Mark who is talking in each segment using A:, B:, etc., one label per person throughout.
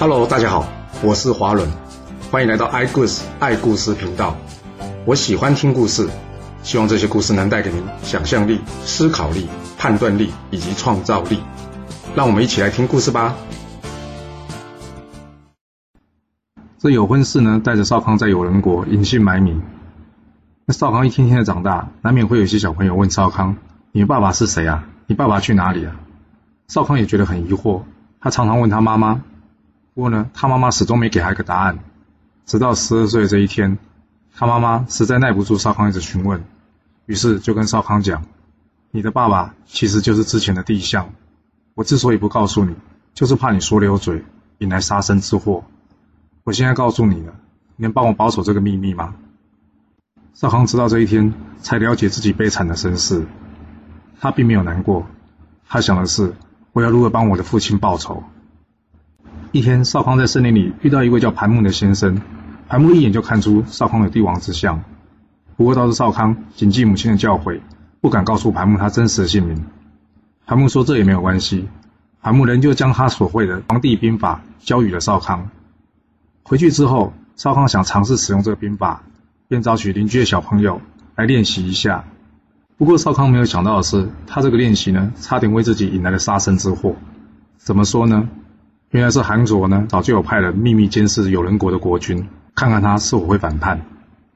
A: Hello，大家好，我是华伦，欢迎来到爱故事爱故事频道。我喜欢听故事，希望这些故事能带给您想象力、思考力、判断力以及创造力。让我们一起来听故事吧。这有婚事呢，带着少康在有人国隐姓埋名。那少康一天天的长大，难免会有一些小朋友问少康：“你爸爸是谁啊？你爸爸去哪里啊？”少康也觉得很疑惑，他常常问他妈妈。不过呢，他妈妈始终没给他一个答案。直到十二岁这一天，他妈妈实在耐不住少康一直询问，于是就跟少康讲：“你的爸爸其实就是之前的地相。我之所以不告诉你，就是怕你说溜嘴，引来杀身之祸。我现在告诉你了，你能帮我保守这个秘密吗？”少康直到这一天才了解自己悲惨的身世。他并没有难过，他想的是：我要如何帮我的父亲报仇。一天，少康在森林里遇到一位叫盘木的先生。盘木一眼就看出少康有帝王之相，不过倒是少康谨记母亲的教诲，不敢告诉盘木他真实的姓名。盘木说这也没有关系，盘木仍旧将他所会的皇帝兵法交予了少康。回去之后，少康想尝试使用这个兵法，便找取邻居的小朋友来练习一下。不过少康没有想到的是，他这个练习呢，差点为自己引来了杀身之祸。怎么说呢？原来是韩卓呢，早就有派人秘密监视有人国的国君，看看他是否会反叛。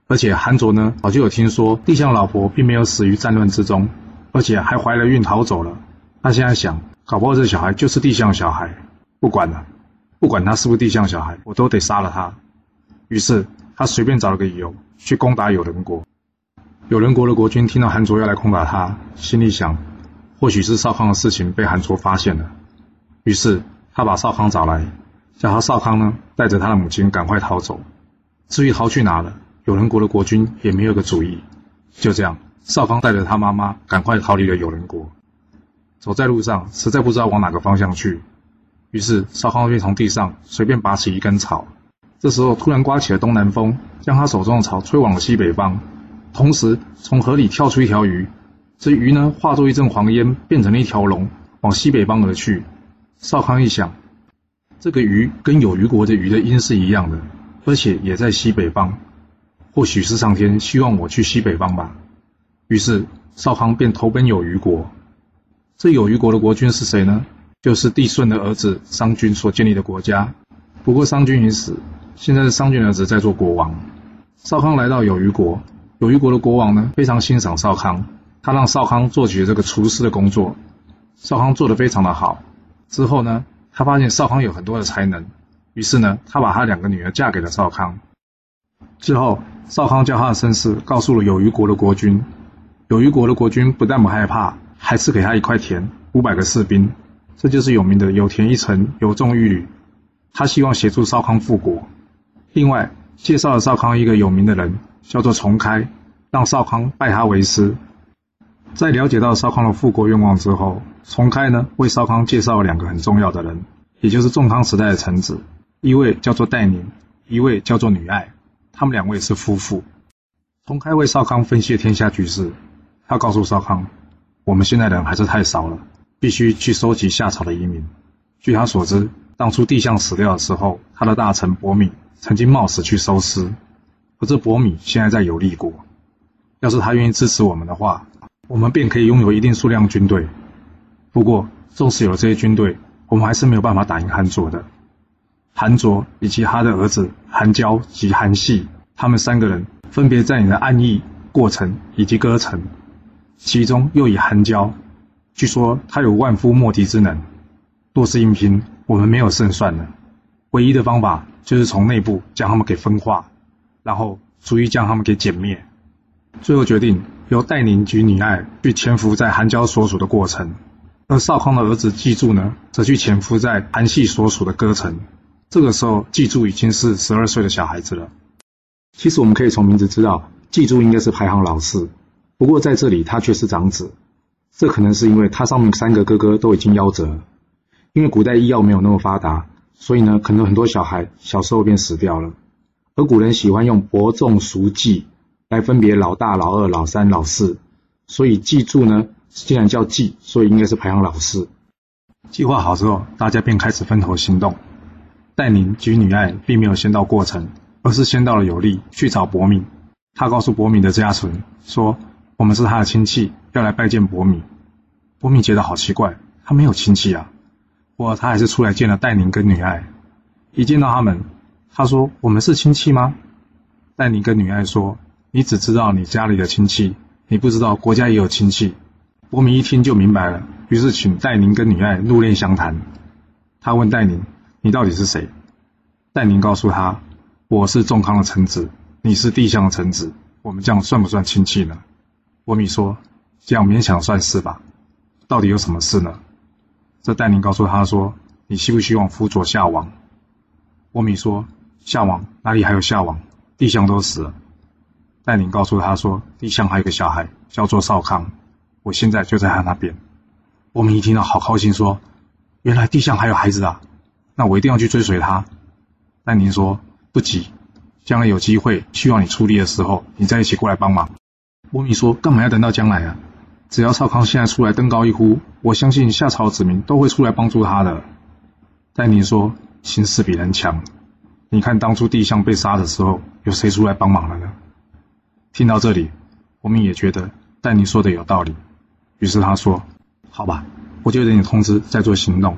A: 而且韩卓呢，早就有听说帝相老婆并没有死于战乱之中，而且还怀了孕逃走了。他现在想，搞不好这小孩就是帝相小孩。不管了，不管他是不是帝相小孩，我都得杀了他。于是他随便找了个理由去攻打有人国。有人国的国君听到韩卓要来攻打他，心里想，或许是少康的事情被韩卓发现了。于是。他把少康找来，叫他少康呢带着他的母亲赶快逃走。至于逃去哪了，有人国的国君也没有个主意。就这样，少康带着他妈妈赶快逃离了有人国。走在路上，实在不知道往哪个方向去，于是少康便从地上随便拔起一根草。这时候突然刮起了东南风，将他手中的草吹往了西北方。同时，从河里跳出一条鱼，这鱼呢化作一阵黄烟，变成了一条龙，往西北方而去。少康一想，这个鱼跟有鱼国的鱼的音是一样的，而且也在西北方，或许是上天希望我去西北方吧。于是少康便投奔有鱼国。这有鱼国的国君是谁呢？就是帝舜的儿子商君所建立的国家。不过商君已死，现在是商君儿子在做国王。少康来到有鱼国，有鱼国的国王呢非常欣赏少康，他让少康做起了这个厨师的工作。少康做得非常的好。之后呢，他发现少康有很多的才能，于是呢，他把他两个女儿嫁给了少康。之后，少康将他的身世告诉了有虞国的国君。有虞国的国君不但不害怕，还赐给他一块田、五百个士兵，这就是有名的有田一城，有众一旅。他希望协助少康复国。另外，介绍了少康一个有名的人，叫做重开，让少康拜他为师。在了解到少康的复国愿望之后，重开呢为少康介绍了两个很重要的人，也就是仲康时代的臣子，一位叫做戴宁，一位叫做女爱，他们两位是夫妇。重开为少康分析天下局势，他告诉少康，我们现在人还是太少了，必须去收集夏朝的移民。据他所知，当初帝相死掉的时候，他的大臣伯米曾经冒死去收尸，可是伯米现在在有利国，要是他愿意支持我们的话。我们便可以拥有一定数量军队。不过，纵使有了这些军队，我们还是没有办法打赢韩卓的。韩卓以及他的儿子韩交及韩系，他们三个人分别占领了安邑、过程以及歌城。其中又以韩交，据说他有万夫莫敌之能。若是硬拼，我们没有胜算了。唯一的方法就是从内部将他们给分化，然后逐一将他们给歼灭。最后决定。由戴宁及女爱去潜伏在韩交所属的过程，而少康的儿子季柱呢，则去潜伏在韩系所属的歌城。这个时候，季柱已经是十二岁的小孩子了。其实我们可以从名字知道，季柱应该是排行老四，不过在这里他却是长子。这可能是因为他上面三个哥哥都已经夭折。因为古代医药没有那么发达，所以呢，可能很多小孩小时候便死掉了。而古人喜欢用伯仲叔季。来分别老大、老二、老三、老四，所以记住呢，既然叫记，所以应该是排行老四。计划好之后，大家便开始分头行动。戴宁及女爱并没有先到过城，而是先到了有利去找伯敏。他告诉伯敏的家纯说：“我们是他的亲戚，要来拜见伯敏。”伯敏觉得好奇怪，他没有亲戚啊。不过他还是出来见了戴宁跟女爱。一见到他们，他说：“我们是亲戚吗？”戴宁跟女爱说：“你只知道你家里的亲戚，你不知道国家也有亲戚。”伯米一听就明白了，于是请戴宁跟女爱入内相谈。他问戴宁：“你到底是谁？”戴宁告诉他：“我是仲康的臣子，你是帝相的臣子，我们这样算不算亲戚呢？”伯米说：“这样勉强算是吧。到底有什么事呢？”这戴宁告诉他说：“你希不希望辅佐夏王？”伯米说：“夏王哪里还有夏王？帝相都死了。”戴宁告诉他说：“地相还有个小孩，叫做少康，我现在就在他那边。”伯敏一听到，好高兴，说。原来地相还有孩子啊，那我一定要去追随他。戴宁说不急，将来有机会需要你出力的时候，你再一起过来帮忙。波米说：“干嘛要等到将来啊？只要少康现在出来登高一呼，我相信夏朝子民都会出来帮助他的。”戴宁说：“心事比人强，你看当初地相被杀的时候，有谁出来帮忙了呢？”听到这里，我们也觉得戴尼说的有道理，于是他说：“好吧。”我就等你通知，再做行动。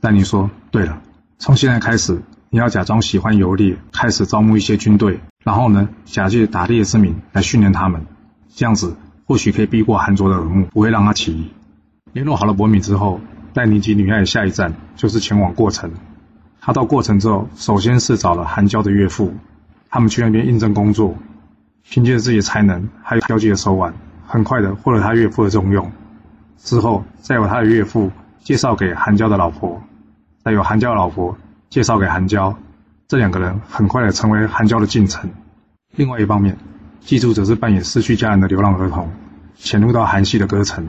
A: 戴尼说对了，从现在开始，你要假装喜欢游猎，开始招募一些军队，然后呢，假借打猎之名来训练他们，这样子或许可以避过韩卓的耳目，不会让他起疑。联络好了博敏之后，戴宁及女爱的下一站就是前往过程。他到过程之后，首先是找了韩娇的岳父，他们去那边应征工作，凭借着自己的才能还有交际的手腕，很快的获得他岳父的重用。之后，再由他的岳父介绍给韩娇的老婆，再由韩娇的老婆介绍给韩娇，这两个人很快的成为韩娇的近臣。另外一方面，记住则是扮演失去家人的流浪儿童，潜入到韩系的歌城。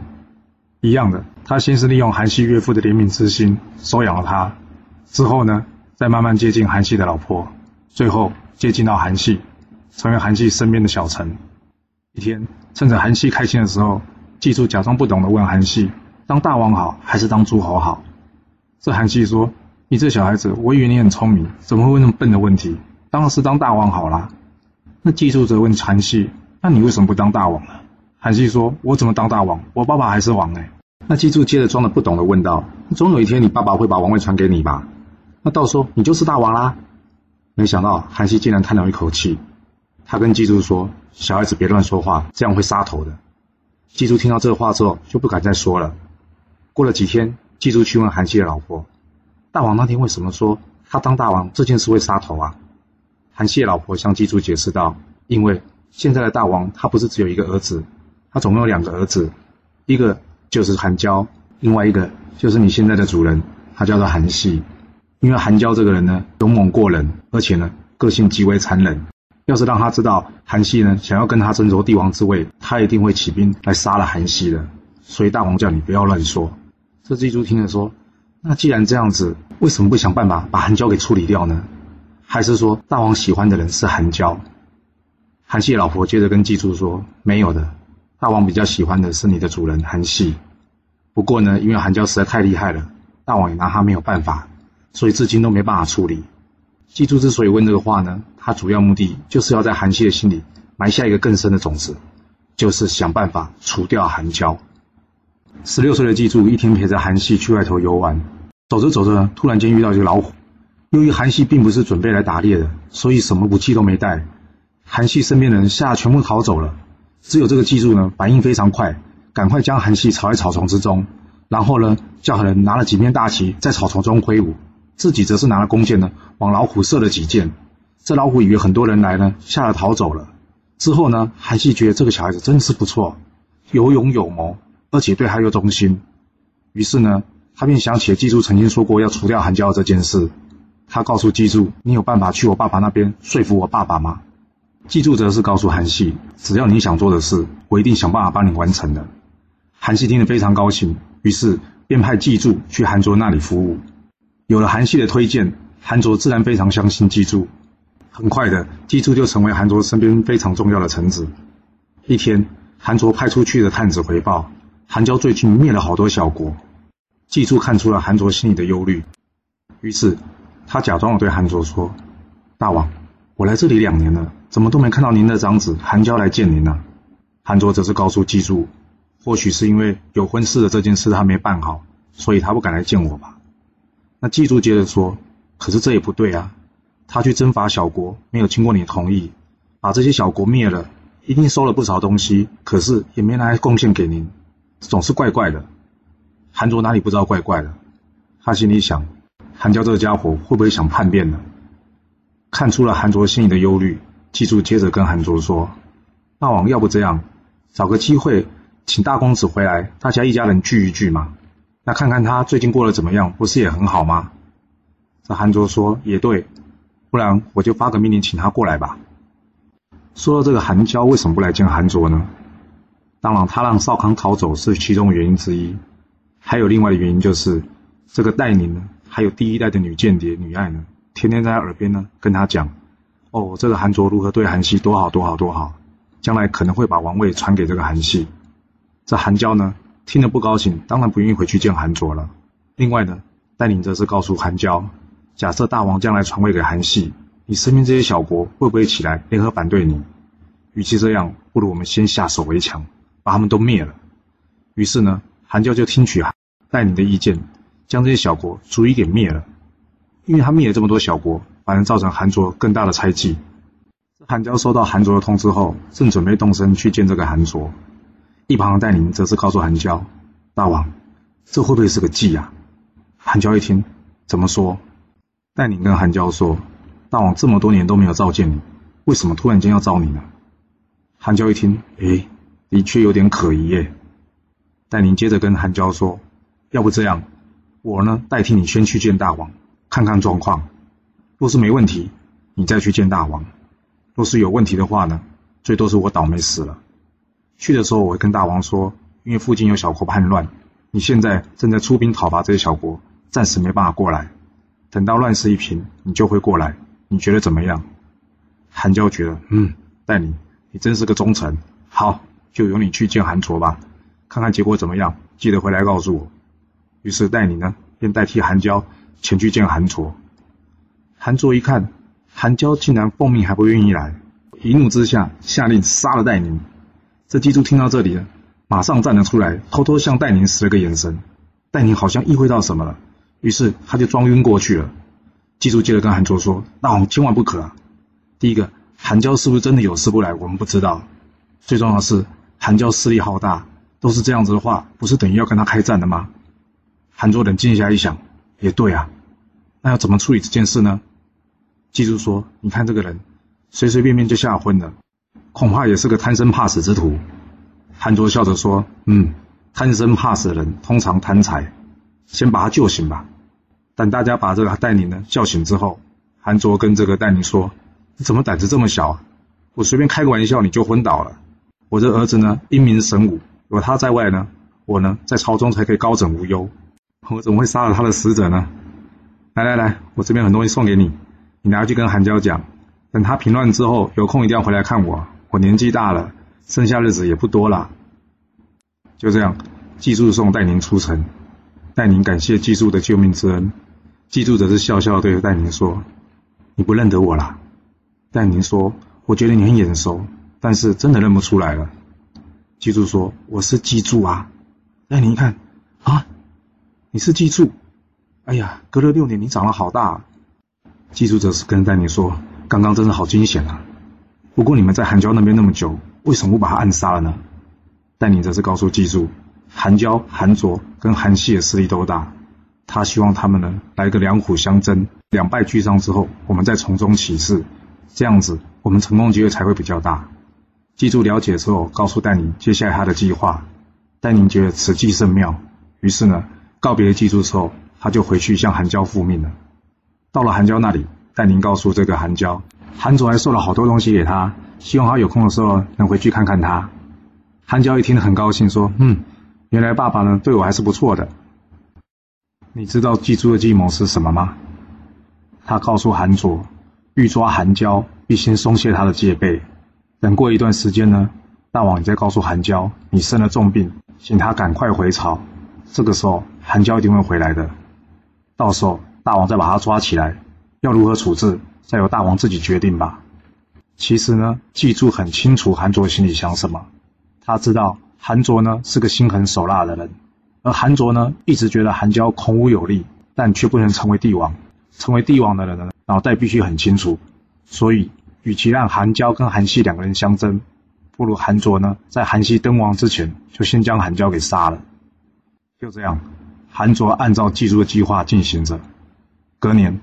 A: 一样的，他先是利用韩系岳父的怜悯之心收养了他，之后呢，再慢慢接近韩系的老婆，最后接近到韩系，成为韩系身边的小臣。一天，趁着韩系开心的时候。记住，假装不懂的问韩系：“当大王好，还是当诸侯好？”这韩系说：“你这小孩子，我以为你很聪明，怎么会问那么笨的问题？当然是当大王好啦。”那记住则问韩系：“那你为什么不当大王呢？”韩系说：“我怎么当大王？我爸爸还是王哎。”那记住接着装的不懂的问道：“总有一天你爸爸会把王位传给你吧？那到时候你就是大王啦。”没想到韩系竟然叹了一口气，他跟记住说：“小孩子别乱说话，这样会杀头的。”季珠听到这话之后，就不敢再说了。过了几天，季珠去问韩熙的老婆：“大王那天为什么说他当大王这件事会杀头啊？”韩熙的老婆向季珠解释道：“因为现在的大王他不是只有一个儿子，他总共有两个儿子，一个就是韩娇，另外一个就是你现在的主人，他叫做韩熙。因为韩娇这个人呢，勇猛过人，而且呢，个性极为残忍。”要是让他知道韩熙呢想要跟他争夺帝王之位，他一定会起兵来杀了韩熙的。所以大王叫你不要乱说。这祭珠听了说：“那既然这样子，为什么不想办法把韩娇给处理掉呢？还是说大王喜欢的人是韩娇？”韩熙老婆接着跟祭珠说：“没有的，大王比较喜欢的是你的主人韩熙。不过呢，因为韩娇实在太厉害了，大王也拿他没有办法，所以至今都没办法处理。”记住，之所以问这个话呢，他主要目的就是要在韩熙的心里埋下一个更深的种子，就是想办法除掉韩娇。十六岁的记住一天陪着韩熙去外头游玩，走着走着，突然间遇到一个老虎。由于韩熙并不是准备来打猎的，所以什么武器都没带。韩熙身边的人吓全部逃走了，只有这个记住呢，反应非常快，赶快将韩熙藏在草丛之中，然后呢，叫人拿了几面大旗在草丛中挥舞。自己则是拿了弓箭呢，往老虎射了几箭。这老虎以为很多人来呢，吓得逃走了。之后呢，韩熙觉得这个小孩子真是不错，有勇有谋，而且对他又忠心。于是呢，他便想起了记住曾经说过要除掉韩娇这件事。他告诉记住：“你有办法去我爸爸那边说服我爸爸吗？”记住则是告诉韩熙：“只要你想做的事，我一定想办法帮你完成的。”韩熙听得非常高兴，于是便派记住去韩卓那里服务。有了韩系的推荐，韩卓自然非常相信季柱。很快的，季柱就成为韩卓身边非常重要的臣子。一天，韩卓派出去的探子回报，韩娇最近灭了好多小国。季柱看出了韩卓心里的忧虑，于是他假装的对韩卓说：“大王，我来这里两年了，怎么都没看到您的长子韩娇来见您呢？”韩卓则是告诉记住，或许是因为有婚事的这件事他没办好，所以他不敢来见我吧。那记住接着说：“可是这也不对啊，他去征伐小国，没有经过你同意，把这些小国灭了，一定收了不少东西，可是也没拿来贡献给您，总是怪怪的。”韩卓哪里不知道怪怪的？他心里想：韩娇这个家伙会不会想叛变呢？看出了韩卓心里的忧虑，记住接着跟韩卓说：“大王，要不这样，找个机会请大公子回来，大家一家人聚一聚嘛。那看看他最近过得怎么样，不是也很好吗？”这韩卓说：“也对，不然我就发个命令请他过来吧。”说到这个韩娇为什么不来见韩卓呢？当然，他让少康逃走是其中原因之一。还有另外的原因，就是这个戴宁呢，还有第一代的女间谍女爱呢，天天在他耳边呢跟他讲，哦，这个韩卓如何对韩熙多好多好多好，将来可能会把王位传给这个韩熙。这韩娇呢听了不高兴，当然不愿意回去见韩卓了。另外呢，戴宁则是告诉韩娇，假设大王将来传位给韩系，你身边这些小国会不会起来联合反对你？与其这样，不如我们先下手为强，把他们都灭了。于是呢。韩娇就听取戴宁的意见，将这些小国逐一给灭了。因为他灭了这么多小国，反而造成韩卓更大的猜忌。韩娇收到韩卓的通知后，正准备动身去见这个韩卓，一旁的戴宁则是告诉韩娇：“大王，这会不会是个计呀？”韩娇一听，怎么说？戴宁跟韩娇说：“大王这么多年都没有召见你，为什么突然间要召你呢？”韩娇一听，诶，的确有点可疑耶。戴宁接着跟韩娇说：“要不这样，我呢代替你先去见大王，看看状况。若是没问题，你再去见大王；若是有问题的话呢，最多是我倒霉死了。去的时候我会跟大王说，因为附近有小国叛乱，你现在正在出兵讨伐这些小国，暂时没办法过来。等到乱世一平，你就会过来。你觉得怎么样？”韩娇觉得，嗯，戴宁，你真是个忠臣。好，就由你去见韩卓吧。看看结果怎么样，记得回来告诉我。于是戴宁呢，便代替韩娇前去见韩卓。韩卓一看，韩娇竟然奉命还不愿意来，一怒之下下令杀了戴宁。这记住听到这里了，马上站了出来，偷偷向戴宁使了个眼神。戴宁好像意会到什么了，于是他就装晕过去了。记住接着跟韩卓说：“那我们千万不可啊！第一个，韩娇是不是真的有事不来，我们不知道。最重要的是，韩娇势力浩大。”都是这样子的话，不是等于要跟他开战的吗？韩卓冷静一下一想，也对啊，那要怎么处理这件事呢？记住说，你看这个人，随随便便就吓昏了，恐怕也是个贪生怕死之徒。韩卓笑着说：“嗯，贪生怕死的人通常贪财，先把他救醒吧。”等大家把这个戴宁呢叫醒之后，韩卓跟这个戴宁说：“你怎么胆子这么小啊？我随便开个玩笑你就昏倒了。我这儿子呢英明神武。”有他在外呢，我呢在朝中才可以高枕无忧。我怎么会杀了他的使者呢？来来来，我这边很多东西送给你，你拿去跟韩娇讲，等他平乱之后，有空一定要回来看我。我年纪大了，剩下日子也不多了。就这样，季祝送戴宁出城。戴宁感谢季祝的救命之恩，季祝则是笑笑对戴宁说：“你不认得我啦？”戴宁说：“我觉得你很眼熟，但是真的认不出来了。”记住说我是记住啊，那你一看啊，你是记住，哎呀，隔了六年你长了好大。记住则是跟戴宁说，刚刚真的好惊险啊。不过你们在韩娇那边那么久，为什么不把他暗杀了呢？戴宁则是告诉记住，韩娇、韩卓跟韩系的势力都大，他希望他们呢来个两虎相争，两败俱伤之后，我们再从中起事，这样子我们成功机会才会比较大。记住了解之后，告诉戴宁接下来他的计划。戴宁觉得此计甚妙，于是呢，告别记住之后，他就回去向韩娇复命了。到了韩娇那里，戴宁告诉这个韩娇，韩卓还送了好多东西给他，希望他有空的时候能回去看看他。韩娇一听很高兴，说：“嗯，原来爸爸呢对我还是不错的。”你知道记住的计谋是什么吗？他告诉韩卓，欲抓韩娇，必先松懈他的戒备。等过一段时间呢，大王你再告诉韩娇你生了重病，请他赶快回朝。这个时候韩娇一定会回来的。到时候大王再把他抓起来，要如何处置，再由大王自己决定吧。其实呢，季柱很清楚韩卓心里想什么，他知道韩卓呢是个心狠手辣的人，而韩卓呢一直觉得韩娇孔武有力，但却不能成为帝王。成为帝王的人呢，脑袋必须很清楚，所以与其让韩娇跟韩熙两个人相争，不如韩卓呢在韩熙登王之前就先将韩娇给杀了。就这样，韩卓按照季柱的计划进行着。隔年，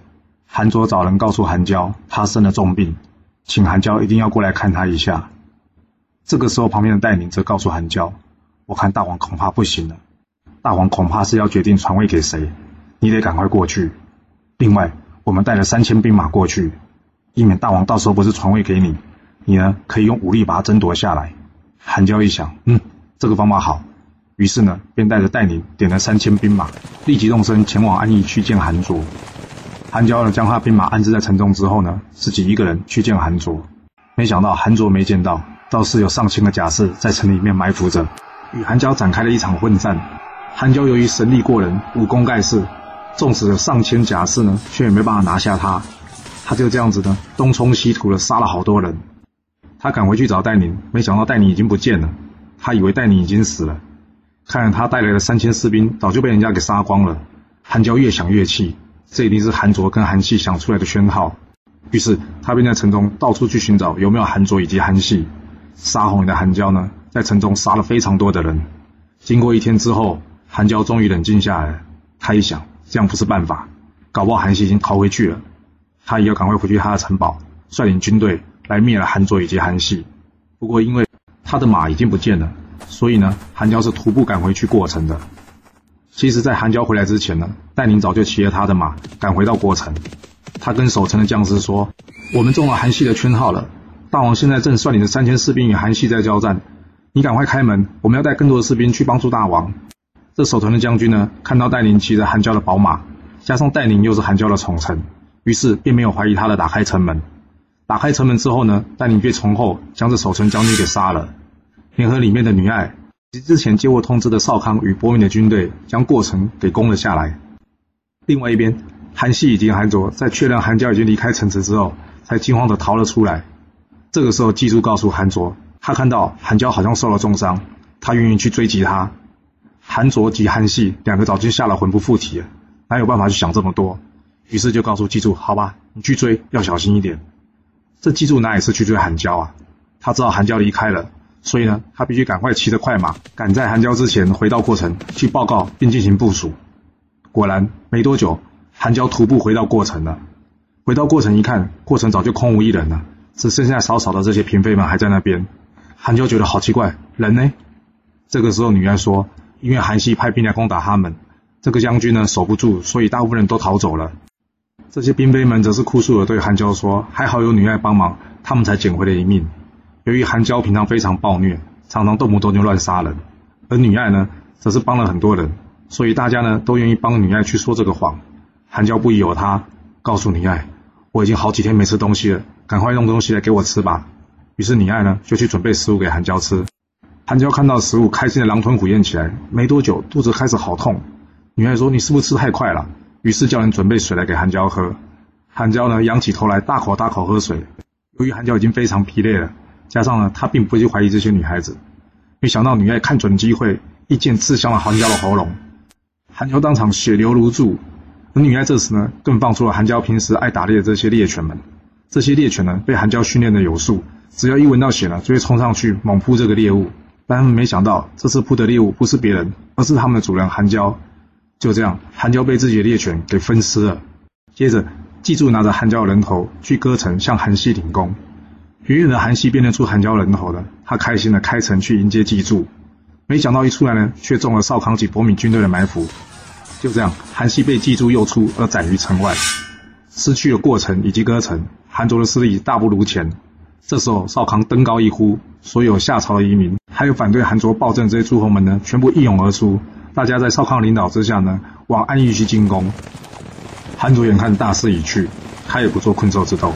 A: 韩卓找人告诉韩娇，他生了重病。请韩娇一定要过来看他一下。这个时候，旁边的戴宁则告诉韩娇：“我看大王恐怕不行了，大王恐怕是要决定传位给谁，你得赶快过去。另外，我们带了三千兵马过去，以免大王到时候不是传位给你，你呢可以用武力把他争夺下来。”韩娇一想，嗯，这个方法好，于是呢便带着戴宁点了三千兵马，立即动身前往安邑去见韩卓。韩娇呢，将他兵马安置在城中之后呢，自己一个人去见韩卓。没想到韩卓没见到，倒是有上千的甲士在城里面埋伏着，与韩娇展开了一场混战。韩娇由于神力过人，武功盖世，纵使有上千甲士呢，却也没办法拿下他。他就这样子呢，东冲西突的杀了好多人。他赶回去找戴宁，没想到戴宁已经不见了。他以为戴宁已经死了，看着他带来的三千士兵早就被人家给杀光了。韩娇越想越气。这一定是韩卓跟韩系想出来的圈套，于是他便在城中到处去寻找有没有韩卓以及韩系。杀红眼的韩娇呢，在城中杀了非常多的人。经过一天之后，韩娇终于冷静下来。他一想，这样不是办法，搞不好韩系已经逃回去了。他也要赶快回去他的城堡，率领军队来灭了韩卓以及韩系。不过因为他的马已经不见了，所以呢，韩娇是徒步赶回去过城的。其实，在韩娇回来之前呢，戴宁早就骑着他的马赶回到郭城。他跟守城的将士说：“我们中了韩系的圈号了，大王现在正率领着三千士兵与韩系在交战，你赶快开门，我们要带更多的士兵去帮助大王。”这守城的将军呢，看到戴宁骑着韩娇的宝马，加上戴宁又是韩娇的宠臣，于是并没有怀疑他的打开城门。打开城门之后呢，戴宁便从后将这守城将军给杀了，联合里面的女爱。之前接获通知的少康与伯明的军队将过程给攻了下来。另外一边，韩熙以及韩卓在确认韩娇已经离开城池之后，才惊慌的逃了出来。这个时候，季珠告诉韩卓，他看到韩娇好像受了重伤，他愿意去追击他。韩卓及韩熙两个早就吓了魂不附体了，哪有办法去想这么多？于是就告诉季柱：“好吧，你去追，要小心一点。”这季柱哪也是去追韩娇啊？他知道韩娇离开了。所以呢，他必须赶快骑着快马，赶在韩娇之前回到过程去报告并进行部署。果然，没多久，韩娇徒步回到过程了。回到过程一看，过程早就空无一人了，只剩下少少的这些嫔妃们还在那边。韩娇觉得好奇怪，人呢？这个时候，女爱说：“因为韩熙派兵来攻打他们，这个将军呢守不住，所以大部分人都逃走了。”这些嫔妃们则是哭诉的对韩娇说：“还好有女爱帮忙，他们才捡回了一命。”由于韩娇平常非常暴虐，常常动不动就乱杀人，而女爱呢，则是帮了很多人，所以大家呢都愿意帮女爱去说这个谎。韩娇不疑有他，告诉女爱：“我已经好几天没吃东西了，赶快弄东西来给我吃吧。”于是女爱呢就去准备食物给韩娇吃。韩娇看到食物，开心的狼吞虎咽起来。没多久，肚子开始好痛。女爱说：“你是不是吃太快了？”于是叫人准备水来给韩娇喝。韩娇呢仰起头来，大口大口喝水。由于韩娇已经非常疲累了。加上呢，他并不去怀疑这些女孩子，没想到女爱看准机会，一剑刺向了韩娇的喉咙，韩娇当场血流如注。而女爱这时呢，更放出了韩娇平时爱打猎的这些猎犬们。这些猎犬呢，被韩娇训练的有素，只要一闻到血呢，就会冲上去猛扑这个猎物。但他们没想到，这次扑的猎物不是别人，而是他们的主人韩娇。就这样，韩娇被自己的猎犬给分尸了。接着，记住拿着韩娇的人头去歌城向韩熙领功。远远的韩熙辨认出韩娇人头了，他开心的开城去迎接祭柱，没想到一出来呢，却中了少康及伯敏军队的埋伏。就这样，韩熙被祭柱诱出而斩于城外，失去了过城以及歌城，韩卓的势力大不如前。这时候，少康登高一呼，所有下朝的移民，还有反对韩卓暴政这些诸侯们呢，全部一涌而出，大家在少康领导之下呢，往安邑去进攻。韩卓眼看大势已去，他也不做困兽之斗。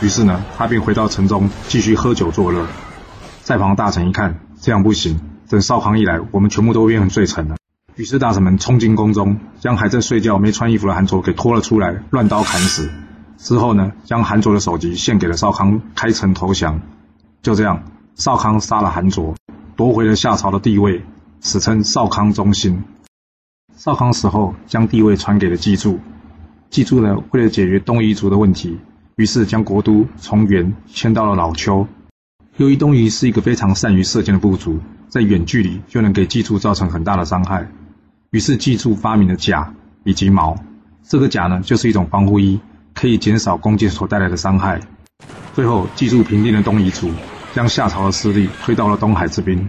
A: 于是呢，他便回到城中继续喝酒作乐。在旁大臣一看，这样不行，等少康一来，我们全部都变成罪臣了。于是大臣们冲进宫中，将还在睡觉、没穿衣服的韩卓给拖了出来，乱刀砍死。之后呢，将韩卓的首级献给了少康，开城投降。就这样，少康杀了韩卓，夺回了夏朝的地位，史称少康中兴。少康死后，将地位传给了季柱。季柱呢，为了解决东夷族的问题，于是将国都从原迁到了老丘。由于东夷是一个非常善于射箭的部族，在远距离就能给季柱造成很大的伤害，于是季柱发明了甲以及矛。这个甲呢，就是一种防护衣。可以减少弓箭所带来的伤害。最后，记住平定了东夷族，将夏朝的势力推到了东海之滨。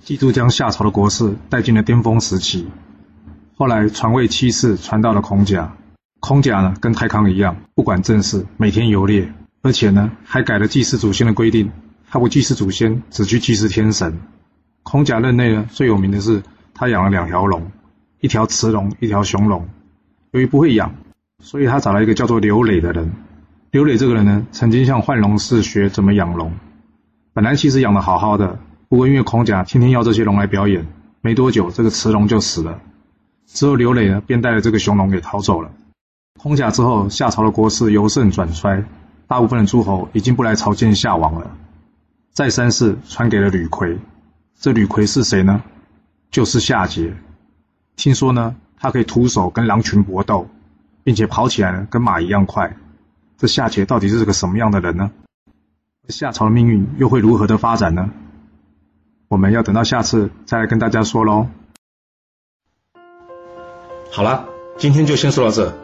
A: 记住将夏朝的国势带进了巅峰时期。后来传位七世传到了孔甲，孔甲呢跟太康一样，不管政事，每天游猎，而且呢还改了祭祀祖先的规定，他不祭祀祖先，只去祭祀天神。孔甲任内呢最有名的是他养了两条龙，一条雌龙，一条雄龙。由于不会养。所以他找了一个叫做刘磊的人。刘磊这个人呢，曾经向幻龙氏学怎么养龙。本来其实养的好好的，不过因为孔甲天天要这些龙来表演，没多久这个雌龙就死了。之后刘磊呢，便带着这个雄龙给逃走了。孔甲之后，夏朝的国势由盛转衰，大部分的诸侯已经不来朝见夏王了。再三世传给了吕逵。这吕逵是谁呢？就是夏桀。听说呢，他可以徒手跟狼群搏斗。并且跑起来跟马一样快，这夏桀到底是个什么样的人呢？夏朝的命运又会如何的发展呢？我们要等到下次再来跟大家说喽。
B: 好了，今天就先说到这。